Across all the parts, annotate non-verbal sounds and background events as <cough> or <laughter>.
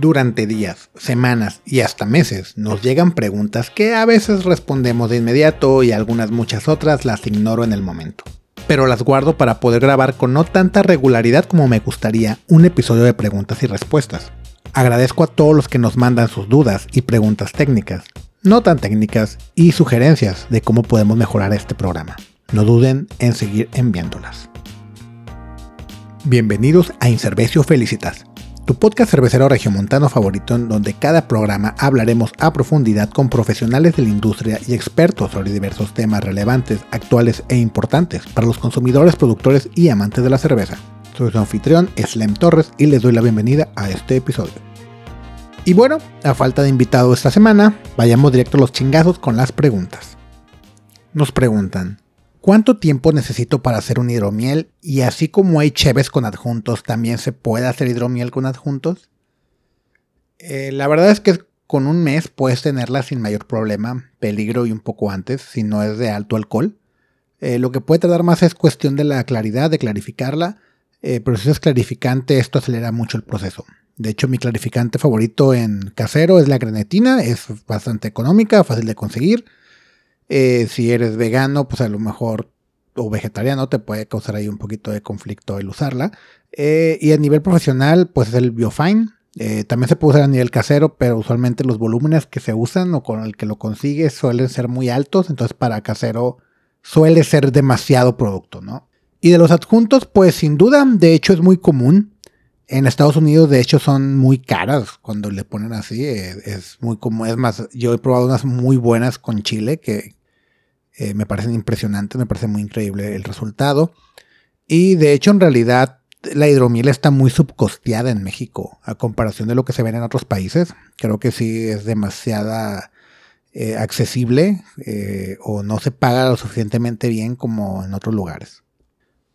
Durante días, semanas y hasta meses nos llegan preguntas que a veces respondemos de inmediato y algunas muchas otras las ignoro en el momento. Pero las guardo para poder grabar con no tanta regularidad como me gustaría un episodio de preguntas y respuestas. Agradezco a todos los que nos mandan sus dudas y preguntas técnicas, no tan técnicas, y sugerencias de cómo podemos mejorar este programa. No duden en seguir enviándolas. Bienvenidos a Inservecio Felicitas, tu podcast cervecero regiomontano favorito en donde cada programa hablaremos a profundidad con profesionales de la industria y expertos sobre diversos temas relevantes, actuales e importantes para los consumidores, productores y amantes de la cerveza. Soy su anfitrión, Slem Torres, y les doy la bienvenida a este episodio. Y bueno, a falta de invitado esta semana, vayamos directo a los chingazos con las preguntas. Nos preguntan, ¿Cuánto tiempo necesito para hacer un hidromiel? Y así como hay cheves con adjuntos, ¿también se puede hacer hidromiel con adjuntos? Eh, la verdad es que con un mes puedes tenerla sin mayor problema, peligro y un poco antes, si no es de alto alcohol. Eh, lo que puede tardar más es cuestión de la claridad, de clarificarla, eh, pero si es clarificante esto acelera mucho el proceso. De hecho, mi clarificante favorito en casero es la grenetina, es bastante económica, fácil de conseguir eh, si eres vegano, pues a lo mejor, o vegetariano, te puede causar ahí un poquito de conflicto el usarla. Eh, y a nivel profesional, pues es el Biofine. Eh, también se puede usar a nivel casero, pero usualmente los volúmenes que se usan o con el que lo consigues suelen ser muy altos. Entonces, para casero suele ser demasiado producto, ¿no? Y de los adjuntos, pues sin duda, de hecho es muy común. En Estados Unidos, de hecho, son muy caras cuando le ponen así. Es, muy común. Es más, yo he probado unas muy buenas con chile que, eh, me parecen impresionantes, me parece muy increíble el resultado. Y de hecho, en realidad, la hidromiel está muy subcosteada en México a comparación de lo que se ve en otros países. Creo que sí es demasiada eh, accesible eh, o no se paga lo suficientemente bien como en otros lugares.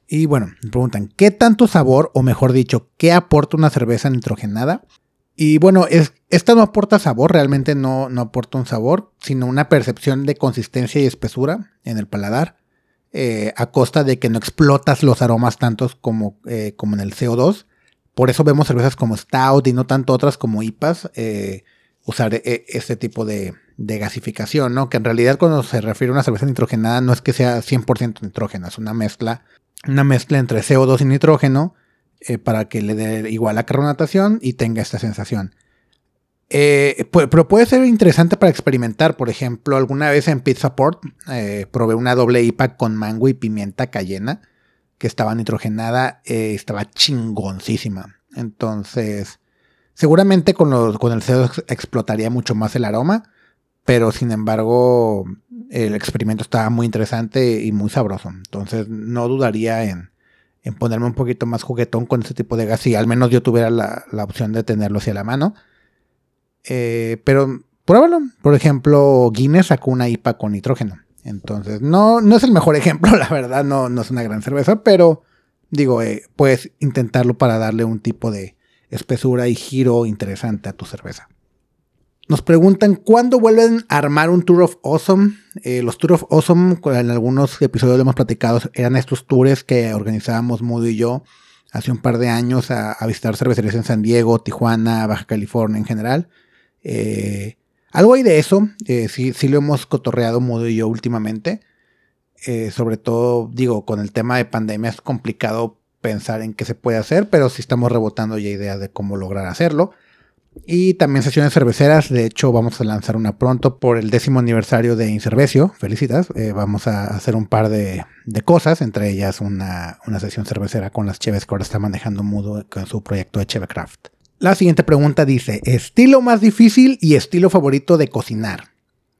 Y bueno, me preguntan, ¿qué tanto sabor, o mejor dicho, qué aporta una cerveza nitrogenada? Y bueno, es, esta no aporta sabor, realmente no, no aporta un sabor, sino una percepción de consistencia y espesura en el paladar, eh, a costa de que no explotas los aromas tantos como, eh, como en el CO2. Por eso vemos cervezas como Stout y no tanto otras como IPAs eh, usar este tipo de, de, gasificación, ¿no? Que en realidad cuando se refiere a una cerveza nitrogenada no es que sea 100% nitrógena, es una mezcla, una mezcla entre CO2 y nitrógeno eh, para que le dé igual la carbonatación y tenga esta sensación. Eh, pero puede ser interesante para experimentar. Por ejemplo, alguna vez en Pizza Port eh, probé una doble IPA con mango y pimienta cayena que estaba nitrogenada, estaba chingoncísima. Entonces, seguramente con, con el CO explotaría mucho más el aroma, pero sin embargo, el experimento estaba muy interesante y muy sabroso. Entonces, no dudaría en, en ponerme un poquito más juguetón con ese tipo de gas, si al menos yo tuviera la, opción de tenerlo hacia la mano. Eh, pero pruébalo. Por ejemplo, Guinness sacó una IPA con nitrógeno. Entonces, no, no es el mejor <laughs> ejemplo, la verdad, no, no es una gran cerveza, pero digo, eh, puedes intentarlo para darle un tipo de espesura y giro interesante a tu cerveza. Nos preguntan cuándo vuelven a armar un Tour of Awesome. Eh, los Tour of Awesome, en algunos episodios lo hemos platicado, eran estos tours que organizábamos Moody y yo hace un par de años a, visitar cervecerías en San Diego, Tijuana, Baja California en general. Eh, algo hay de eso, eh, sí, sí lo hemos cotorreado Moody y yo últimamente. sobre todo, digo, con el tema de pandemia es complicado pensar en qué se puede hacer, pero sí estamos rebotando ya ideas de cómo lograr hacerlo. Y también sesiones cerveceras. De hecho, vamos a lanzar una pronto por el décimo aniversario de Incervecio. Felicitas. Eh, vamos a hacer un par de, cosas, entre ellas una, sesión cervecera con las Cheves que ahora está manejando Mudo con su proyecto de Chevecraft. La siguiente pregunta dice: ¿Estilo más difícil y estilo favorito de cocinar?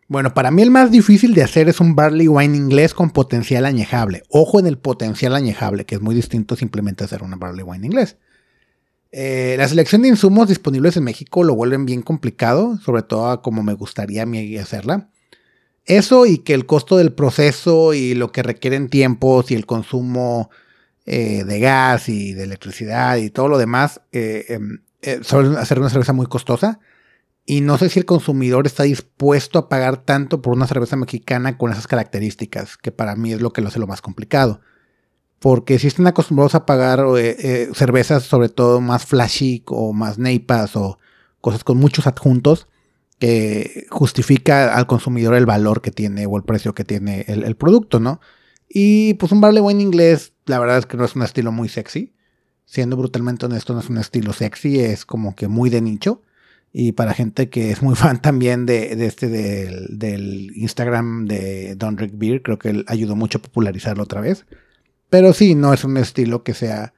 Bueno, para mí el más difícil de hacer es un barley wine inglés con potencial añejable. Ojo en el potencial añejable, que es muy distinto simplemente hacer una barley wine inglés. Eh, la selección de insumos disponibles en México lo vuelven bien complicado, sobre todo como me gustaría a mí hacerla. Eso y que el costo del proceso y lo que requieren tiempos y el consumo eh, de gas y de electricidad y todo lo demás eh, em, suelen hacer una cerveza muy costosa. Y no sé si el consumidor está dispuesto a pagar tanto por una cerveza mexicana con esas características, que para mí es lo que lo hace lo más complicado porque si están acostumbrados a pagar eh, eh, cervezas sobre todo más flashy o más neipas o cosas con muchos adjuntos que justifica al consumidor el valor que tiene o el precio que tiene el, producto, ¿no? Y pues un barley wine inglés, la verdad es que no es un estilo muy sexy. Siendo brutalmente honesto, no es un estilo sexy, es como que muy de nicho. Y para gente que es muy <laughs> fan también de, este del, Instagram de Don Rick Beer, creo que él ayudó mucho a popularizarlo otra vez. Pero sí, no es un estilo que sea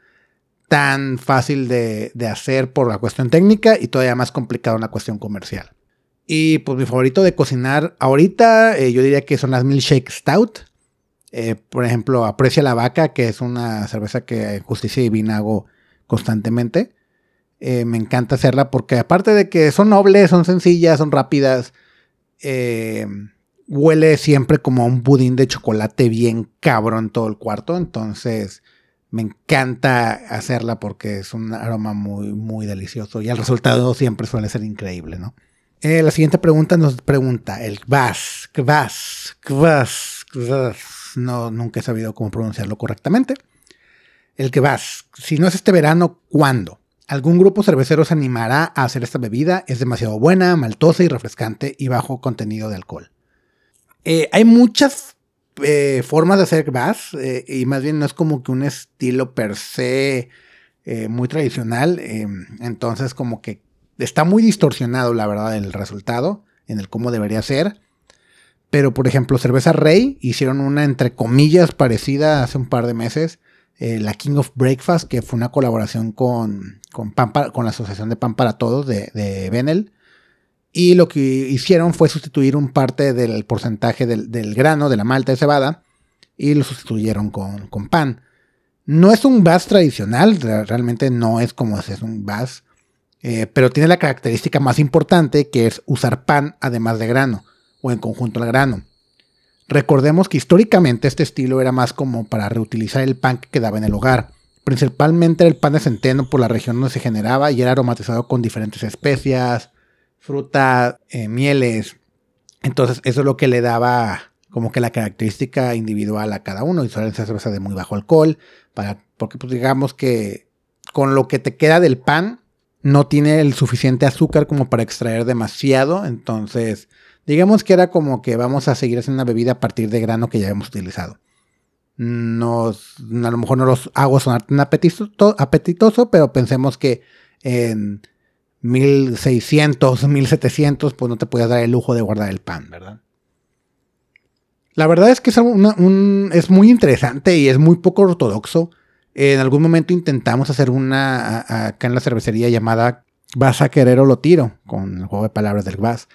tan fácil de, hacer por la cuestión técnica y todavía más complicado en la cuestión comercial. Y pues mi favorito de cocinar ahorita, eh, yo diría que son las Milkshake Stout. Eh, por ejemplo, Aprecia la Vaca, que es una cerveza que en Justicia Divina hago constantemente. Eh, me encanta hacerla porque aparte de que son nobles, son sencillas, son rápidas, huele siempre como un budín de chocolate bien cabrón todo el cuarto. Entonces, me encanta hacerla porque es un aroma muy, muy delicioso y el resultado siempre suele ser increíble, ¿no? Eh, la siguiente pregunta nos pregunta, el kvass, kvass, kvass, kvass. No, nunca he sabido cómo pronunciarlo correctamente. El kvass, si no es este verano, ¿cuándo? ¿Algún grupo cervecero se animará a hacer esta bebida? Es demasiado buena, maltosa y refrescante y bajo contenido de alcohol. Eh, hay muchas eh, formas de hacer bass eh, y más bien no es como que un estilo per se muy tradicional. entonces como que está muy distorsionado la verdad el resultado en el cómo debería ser. Pero por ejemplo Cerveza Rey hicieron una entre comillas parecida hace un par de meses. la King of Breakfast, que fue una colaboración con, con, con la Asociación de Pan para Todos de, de Benel. Y lo que hicieron fue sustituir un parte del porcentaje del, grano, de la malta de cebada, y lo sustituyeron con, pan. No es un vas tradicional, realmente no es como es un vas, eh, pero tiene la característica más importante que es usar pan además de grano, o en conjunto al grano. Recordemos que históricamente este estilo era más como para reutilizar el pan que quedaba en el hogar. Principalmente el pan de centeno por la región donde se generaba y era aromatizado con diferentes especias, fruta, eh, mieles. Entonces, eso es lo que le daba como que la característica individual a cada uno. Y suelen ser cerveza de muy bajo alcohol. Para, porque, pues digamos que con lo que te queda del pan, no tiene el suficiente azúcar como para extraer demasiado. Entonces, digamos que era como que vamos a seguir haciendo una bebida a partir de grano que ya hemos utilizado. Nos, a lo mejor no los hago sonar tan apetitoso pero pensemos que en 1600, 1700, pues no te puedes dar el lujo de guardar el pan, ¿verdad? La verdad es que es, es muy interesante y es muy poco ortodoxo. En algún momento intentamos hacer una acá en la cervecería llamada Vas a querer o lo tiro, con el juego de palabras del Vas.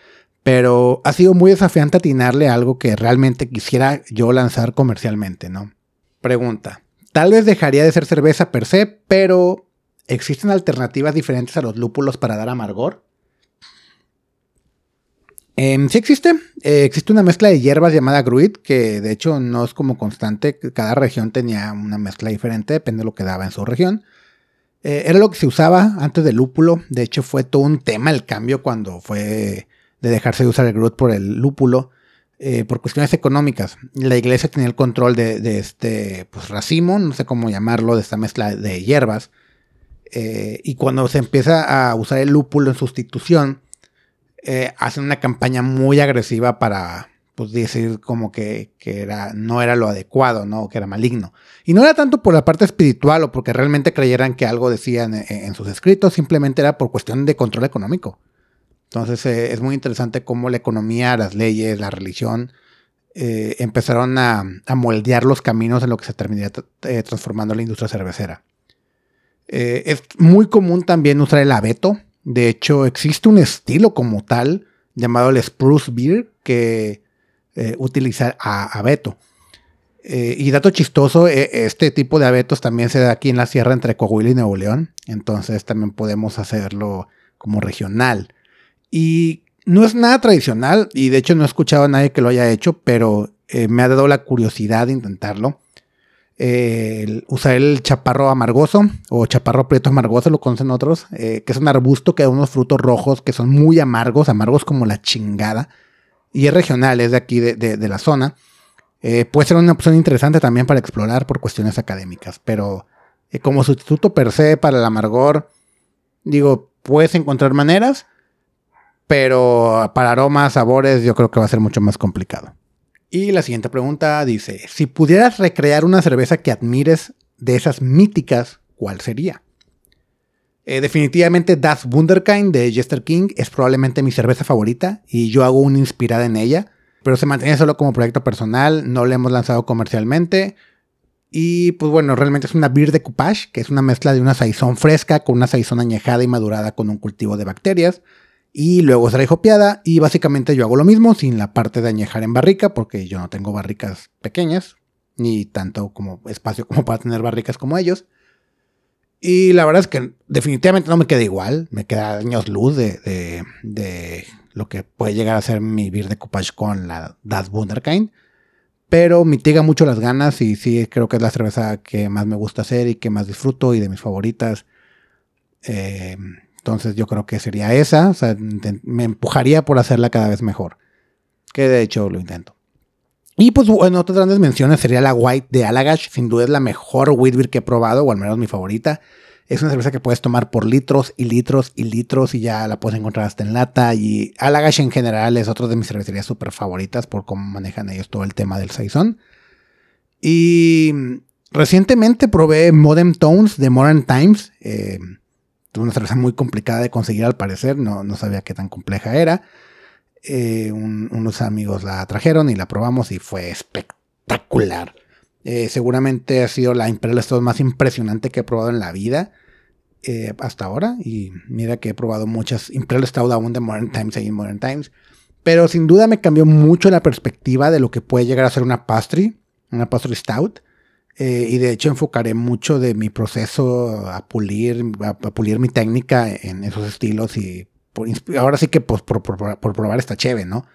Pero ha sido muy desafiante atinarle a algo que realmente quisiera yo lanzar comercialmente, ¿no? Pregunta. Tal vez dejaría de ser cerveza per se, pero ¿Existen alternativas diferentes a los lúpulos para dar amargor? Em, sí existe. Eh, existe una mezcla de hierbas llamada Gruit, que de hecho no es como constante. Cada región tenía una mezcla diferente, depende de lo que daba en su región. Eh, era lo que se usaba antes del lúpulo. De hecho, fue todo un tema el cambio cuando fue de dejarse de usar el Gruit por el lúpulo. Eh, por cuestiones económicas. La iglesia tenía el control de, de, este pues, racimo, no sé cómo llamarlo, de esta mezcla de hierbas. Eh, y cuando se empieza a usar el lúpulo en sustitución, eh, hacen una campaña muy agresiva para pues, decir como que, era, no era lo adecuado, ¿no? que era maligno. Y no era tanto por la parte espiritual o porque realmente creyeran que algo decían en, sus escritos, simplemente era por cuestión de control económico. Entonces eh, es muy interesante cómo la economía, las leyes, la religión empezaron a, a, moldear los caminos en lo que se terminaría transformando la industria cervecera. Eh, es muy común también usar el abeto. De hecho, existe un estilo como tal llamado el Spruce Beer que eh, utiliza abeto. Eh, y dato chistoso, este tipo de abetos también se da aquí en la sierra entre Coahuila y Nuevo León. Entonces también podemos hacerlo como regional. Y no es nada tradicional y de hecho no he escuchado a nadie que lo haya hecho, pero me ha dado la curiosidad de intentarlo usar el chaparro amargoso o chaparro prieto amargoso, lo conocen otros, eh, que es un arbusto que da unos frutos rojos que son muy amargos, amargos como la chingada, y es regional, es de aquí, de, la zona. Eh, puede ser una opción interesante también para explorar por cuestiones académicas, pero eh, como sustituto per se para el amargor, digo, puedes encontrar maneras, pero para aromas, sabores, yo creo que va a ser mucho más complicado. Y la siguiente pregunta dice, si pudieras recrear una cerveza que admires de esas míticas, ¿cuál sería? Eh, definitivamente Das Wunderkind de Jester King es probablemente mi cerveza favorita y yo hago una inspirada en ella, pero se mantiene solo como proyecto personal, no la hemos lanzado comercialmente. Y pues bueno, realmente es una beer de coupage, que es una mezcla de una saizón fresca con una saizón añejada y madurada con un cultivo de bacterias. Y luego será hopeada y básicamente yo hago lo mismo sin la parte de añejar en barrica porque yo no tengo barricas pequeñas ni tanto como espacio como para tener barricas como ellos. Y la verdad es que definitivamente no me queda igual, me queda años luz de, de, lo que puede llegar a ser mi beer de coupage con la Das Wunderkind. Pero mitiga mucho las ganas y sí creo que es la cerveza que más me gusta hacer y que más disfruto y de mis favoritas. Eh, entonces yo creo que sería esa. O sea, me empujaría por hacerla cada vez mejor. Que de hecho lo intento. Y pues en otras grandes menciones sería la White de Alagash. Sin duda es la mejor wheat beer que he probado, o al menos mi favorita. Es una cerveza que puedes tomar por litros y litros y litros y ya la puedes encontrar hasta en lata. Y Alagash en general es otra de mis cervecerías súper favoritas por cómo manejan ellos todo el tema del saison. Y recientemente probé Modern Tones de Modern Times. Eh, una cerveza muy complicada de conseguir al parecer, no, no sabía qué tan compleja era. Eh, unos amigos la trajeron y la probamos y fue espectacular. Eh, seguramente ha sido la Imperial Stout más impresionante que he probado en la vida eh, hasta ahora. Y mira que he probado muchas Imperial Stout aún de Modern Times y Modern Times. Pero sin duda me cambió mucho la perspectiva de lo que puede llegar a ser una pastry, una pastry stout. Eh, y de hecho enfocaré mucho de mi proceso a pulir, a, pulir mi técnica en esos estilos y ahora sí que pues, por, probar esta cheve, ¿no?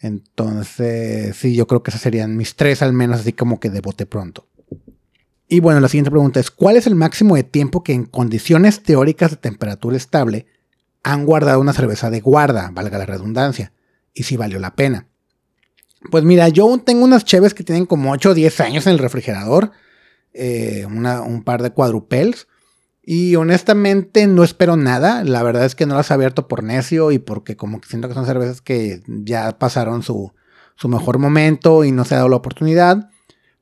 Entonces, sí, yo creo que esas serían mis tres al menos, así como que de bote pronto. Y bueno, la siguiente pregunta es, ¿cuál es el máximo de tiempo que en condiciones teóricas de temperatura estable han guardado una cerveza de guarda, valga la redundancia? Y si valió la pena. Pues mira, yo tengo unas cheves que tienen como 8 o 10 años en el refrigerador. Eh, un par de cuadrupels. Y honestamente no espero nada. La verdad es que no las he abierto por necio y porque como que siento que son cervezas que ya pasaron su, su mejor momento y no se ha dado la oportunidad.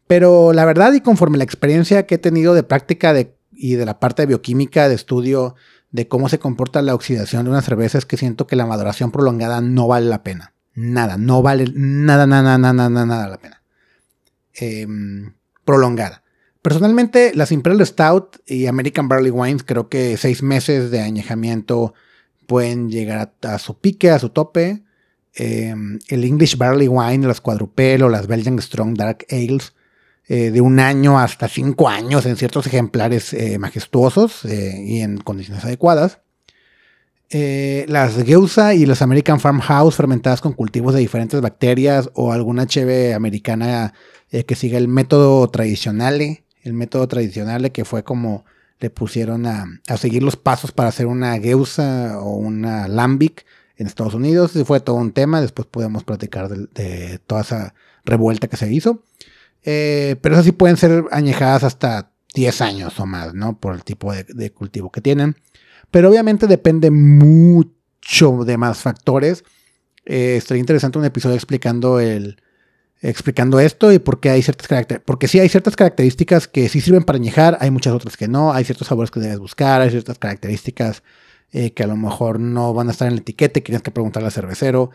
Pero la verdad y conforme la experiencia que he tenido de práctica y de la parte de bioquímica, de estudio de cómo se comporta la oxidación de una cerveza, es que siento que la maduración prolongada no vale la pena. Nada, no vale nada, nada, nada, nada, nada la pena. Em, prolongada. Personalmente, las Imperial Stout y American Barley Wines, creo que seis meses de añejamiento pueden llegar a, su pique, a su tope. Em, el English Barley Wine, las Quadrupel o las Belgian Strong Dark Ales, eh, de un año hasta cinco años en ciertos ejemplares eh, majestuosos eh, y en condiciones adecuadas. Eh, las Geusa y las American Farmhouse fermentadas con cultivos de diferentes bacterias o alguna cheve americana eh, que siga el método tradicional, el método tradicional que fue como le pusieron a, seguir los pasos para hacer una Geusa o una Lambic en Estados Unidos. Y fue todo un tema, después podemos platicar de, toda esa revuelta que se hizo. Eh, pero esas sí pueden ser añejadas hasta 10 años o más, ¿no? Por el tipo de cultivo que tienen. Pero obviamente depende mucho de más factores. Eh, estaría interesante un episodio explicando el explicando esto y por qué hay ciertas características. Porque sí hay ciertas características que sí sirven para añejar, hay muchas otras que no, hay ciertos sabores que debes buscar, hay ciertas características eh, que a lo mejor no van a estar en la etiqueta y tienes que preguntarle al cervecero.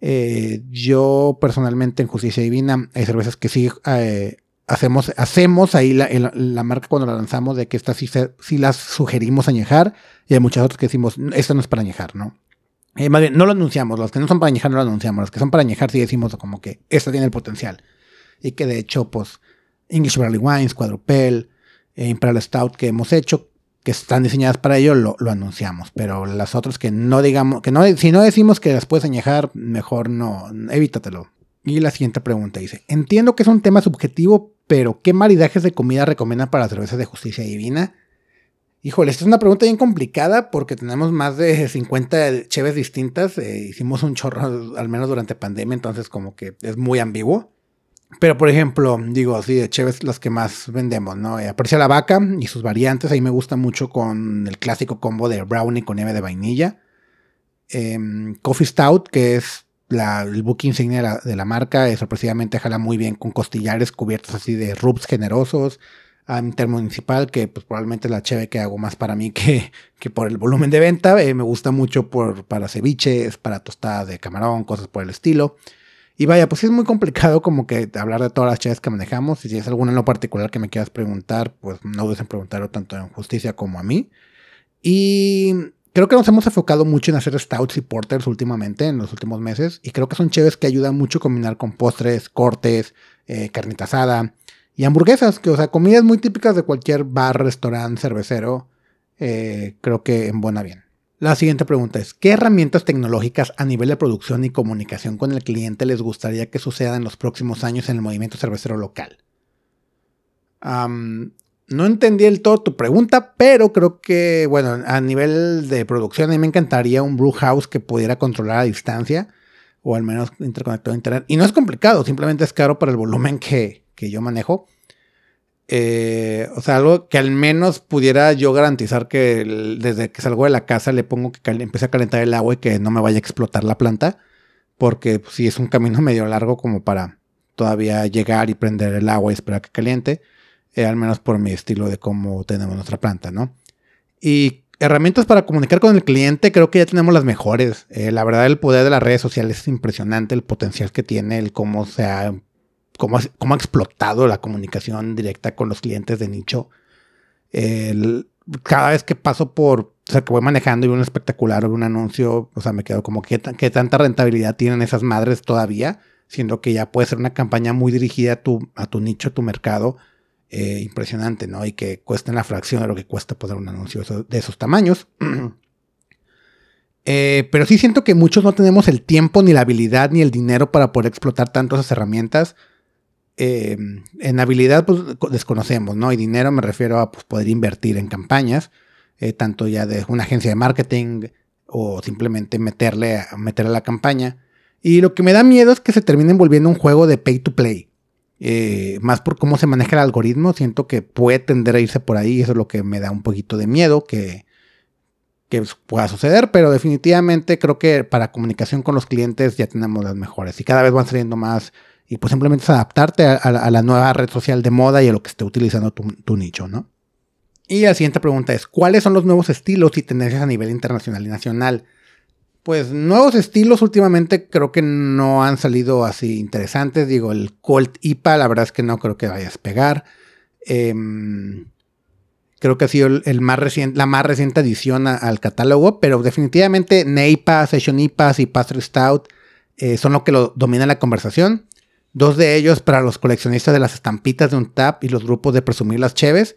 Eh, yo personalmente en Justicia Divina hay cervezas que sí hacemos, hacemos ahí la, la, marca cuando la lanzamos de que estas sí, las sugerimos añejar y hay muchas otras que decimos, esto no es para añejar, ¿no? Eh, más bien, no lo anunciamos, las que no son para añejar no lo anunciamos, las que son para añejar sí decimos como que esta tiene el potencial. Y que de hecho, pues, English Barley Wines, Quadrupel, eh, Imperial Stout que hemos hecho, que están diseñadas para ello, lo, lo, anunciamos. Pero las otras que no digamos, que no, si no decimos que las puedes añejar, mejor no, evítatelo. Y la siguiente pregunta dice, entiendo que es un tema subjetivo, pero ¿qué maridajes de comida recomiendan para cervezas de justicia divina? Híjole, esta es una pregunta bien complicada porque tenemos más de <laughs> 50 cheves distintas. Eh, hicimos un chorro, al menos durante pandemia, entonces como que es muy ambiguo. Pero por ejemplo, digo así, de cheves las que más vendemos, ¿no? Eh, la vaca y sus variantes. Ahí me gusta mucho con el clásico combo de brownie con nieve de vainilla. Em, Coffee Stout, que es el book insignia de la, marca, sorpresivamente jala muy bien con costillares cubiertos así de rubs generosos. A intermunicipal, que pues, probablemente es la cheve que hago más para mí que, <laughs> que por el volumen de venta. Eh, me gusta mucho por, para ceviches, para tostadas de camarón, cosas por el estilo. Y vaya, pues es muy complicado como que hablar de todas las cheves que manejamos. Y si es alguna en lo particular que me quieras preguntar, pues no dudes en preguntarlo tanto en justicia como a mí. Y creo que nos hemos enfocado mucho en hacer stouts y porters últimamente, en los últimos meses. Y creo que son cheves que ayudan mucho a combinar con postres, cortes, eh, carnita asada y hamburguesas, que, o sea, comidas muy típicas de cualquier bar, restaurante, cervecero. Eh, creo que en buena bien. La siguiente pregunta es, ¿qué herramientas tecnológicas a nivel de producción y comunicación con el cliente les gustaría que sucedan en los próximos años en el movimiento cervecero local? No entendí el todo tu pregunta, pero creo que, bueno, a nivel de producción, a mí me encantaría un brew house que pudiera controlar a distancia o al menos interconectado a internet. Y no es complicado, simplemente es caro para el volumen que, yo manejo. Eh, o sea, algo que al menos pudiera yo garantizar que desde que salgo de la casa le pongo que empiece a calentar el agua y que no me vaya a explotar la planta. Porque si es un camino medio largo como para todavía llegar y prender el agua y esperar que caliente. Eh, al menos por mi estilo de cómo tenemos nuestra planta, ¿no? Y herramientas para comunicar con el cliente, creo que ya tenemos las mejores. Eh, la verdad, el poder de las redes sociales es impresionante, el potencial que tiene, el cómo se ha, cómo, cómo ha explotado la comunicación directa con los clientes de nicho. cada vez que paso por, o sea, que voy manejando y un espectacular o un anuncio, o sea, me quedo como, ¿qué, qué tanta rentabilidad tienen esas madres todavía? Siendo que ya puede ser una campaña muy dirigida a tu, a tu nicho, a tu mercado eh, impresionante, ¿no? Y que cuesta la fracción de lo que cuesta poner un anuncio de esos tamaños. <clears throat> Eh, pero sí siento que muchos no tenemos el tiempo, ni la habilidad, ni el dinero para poder explotar tanto esas herramientas. Eh, en habilidad, pues desconocemos, ¿no? Y dinero me refiero a pues, poder invertir en campañas, tanto ya de una agencia de marketing o simplemente meterle a, meterle a la campaña. Y lo que me da miedo es que se termine volviendo un juego de pay to play. Eh, más por cómo se maneja el algoritmo, siento que puede tender a irse por ahí, eso es lo que me da un poquito de miedo que, que pueda suceder, pero definitivamente creo que para comunicación con los clientes ya tenemos las mejores y cada vez van saliendo más y pues simplemente es adaptarte a, la nueva red social de moda y a lo que esté utilizando tu, tu nicho, ¿no? Y la siguiente pregunta es, ¿cuáles son los nuevos estilos y tendencias a nivel internacional y nacional? Pues nuevos estilos últimamente creo que no han salido así interesantes. Digo, el Colt IPA, la verdad es que no creo que vaya a pegar. Em, creo que ha sido el, más la más reciente adición al catálogo, pero definitivamente Neipa, Session IPAs y Pastry Stout eh, son lo que lo domina la conversación. Dos de ellos para los coleccionistas de las estampitas de un tap y los grupos de presumir las cheves.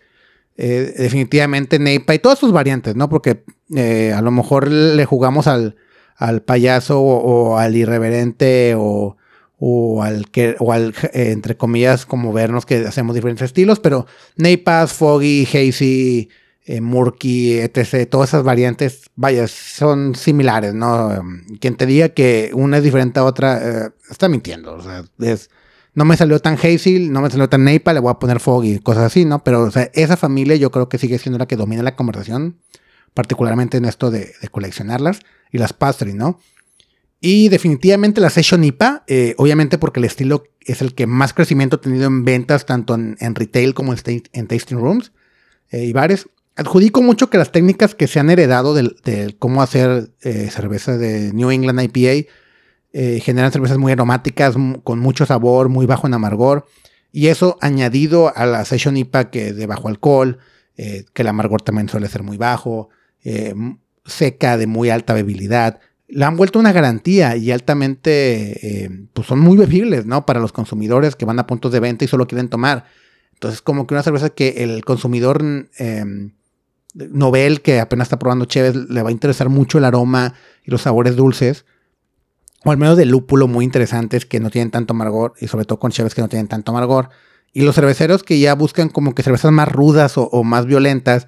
Eh, definitivamente Neipa y todas sus variantes, ¿no? Porque eh, a lo mejor le jugamos al, al payaso o, al irreverente o, al que o al eh, entre comillas como vernos que hacemos diferentes estilos, pero Neipas, Foggy, Hazy, eh, Murky, etc. Todas esas variantes, vaya, son similares, ¿no? Quien te diga que una es diferente a otra, eh, está mintiendo. O sea, no me salió tan Hazy, no me salió tan Neipa, le voy a poner Foggy, cosas así, ¿no? Pero o esa familia yo creo que sigue siendo la que domina la conversación, particularmente en esto de coleccionarlas y las pastry, ¿no? Y definitivamente la Session IPA, eh, obviamente porque el estilo es el que más crecimiento ha tenido en ventas, tanto en, retail como en, tasting rooms eh, y bares. Adjudico mucho que las técnicas que se han heredado de, cómo hacer eh, cerveza de New England IPA generan cervezas muy aromáticas, con mucho sabor, muy bajo en amargor. Y eso añadido a la Session IPA que de bajo alcohol, que el amargor también suele ser muy bajo, seca, de muy alta bebilidad. La han vuelto una garantía y altamente, eh, pues son muy bebibles, ¿no? Para los consumidores que van a puntos de venta y solo quieren tomar. Entonces, como que una cerveza que el consumidor eh, novel que apenas está probando chéves le va a interesar mucho el aroma y los sabores dulces. O al menos de lúpulo muy interesantes que no tienen tanto amargor y sobre todo con cheves que no tienen tanto amargor. Y los cerveceros que ya buscan como que cervezas más rudas o más violentas,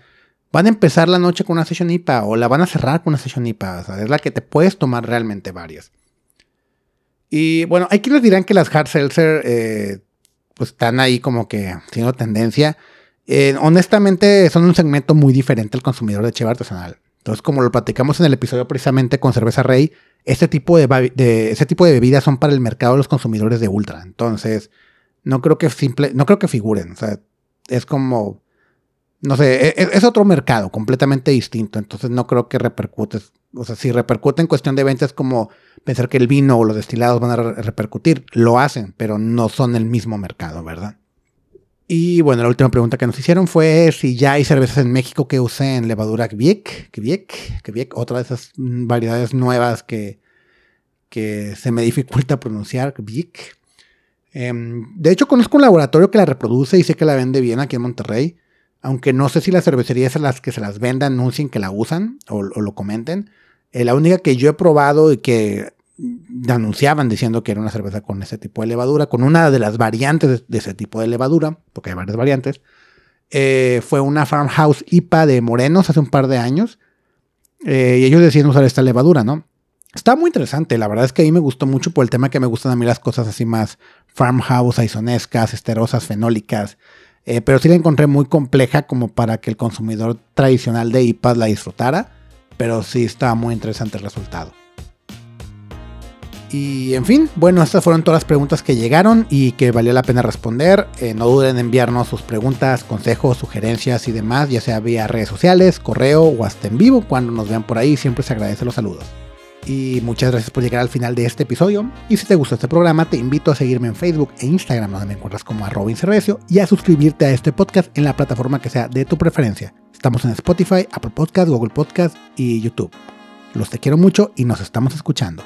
van a empezar la noche con una sesión IPA o la van a cerrar con una sesión IPA. O sea, es la que te puedes tomar realmente varias. Y bueno, hay quienes dirán que las hard seltzer eh, pues están ahí como que siendo tendencia. Eh, honestamente, son un segmento muy diferente al consumidor de cheve artesanal. Entonces, como lo platicamos en el episodio precisamente con Cerveza Rey, este tipo de, ese tipo de bebidas son para el mercado de los consumidores de ultra. Entonces, no creo que simple, no creo que figuren. O sea, es como, no sé, es, es, otro mercado completamente distinto. Entonces, no creo que repercute. O sea, si repercute en cuestión de ventas, como pensar que el vino o los destilados van a repercutir. Lo hacen, pero no son el mismo mercado, ¿verdad? Y bueno, la última pregunta que nos hicieron fue si ya hay cervezas en México que usen levadura Kviek, Kviek, Kviek, otra de esas variedades nuevas que, que se me dificulta pronunciar, Kviek. Em, de hecho, conozco un laboratorio que la reproduce y sé que la vende bien aquí en Monterrey, aunque no sé si las cervecerías a las que se las vendan anuncien que la usan o, lo comenten. Eh, la única que yo he probado y que anunciaban diciendo que era una cerveza con ese tipo de levadura, con una de las variantes de, ese tipo de levadura, porque hay varias variantes. Eh, fue una Farmhouse IPA de Morenos hace un par de años. Eh, y ellos decían usar esta levadura, ¿no? Está muy interesante, la verdad es que a mí me gustó mucho por el tema que me gustan a mí las cosas así más farmhouse, aisonescas, esterosas, fenólicas. Eh, pero sí la encontré muy compleja como para que el consumidor tradicional de IPAs la disfrutara. Pero sí estaba muy interesante el resultado. Y en fin, bueno, estas fueron todas las preguntas que llegaron y que valió la pena responder. Eh, no duden en enviarnos sus preguntas, consejos, sugerencias y demás, ya sea vía redes sociales, correo o hasta en vivo. Cuando nos vean por ahí, siempre se agradece los saludos. Y muchas gracias por llegar al final de este episodio. Y si te gustó este programa, te invito a seguirme en Facebook e Instagram, donde me encuentras como arroba y a suscribirte a este podcast en la plataforma que sea de tu preferencia. Estamos en Spotify, Apple Podcast, Google Podcast y YouTube. Los te quiero mucho y nos estamos escuchando.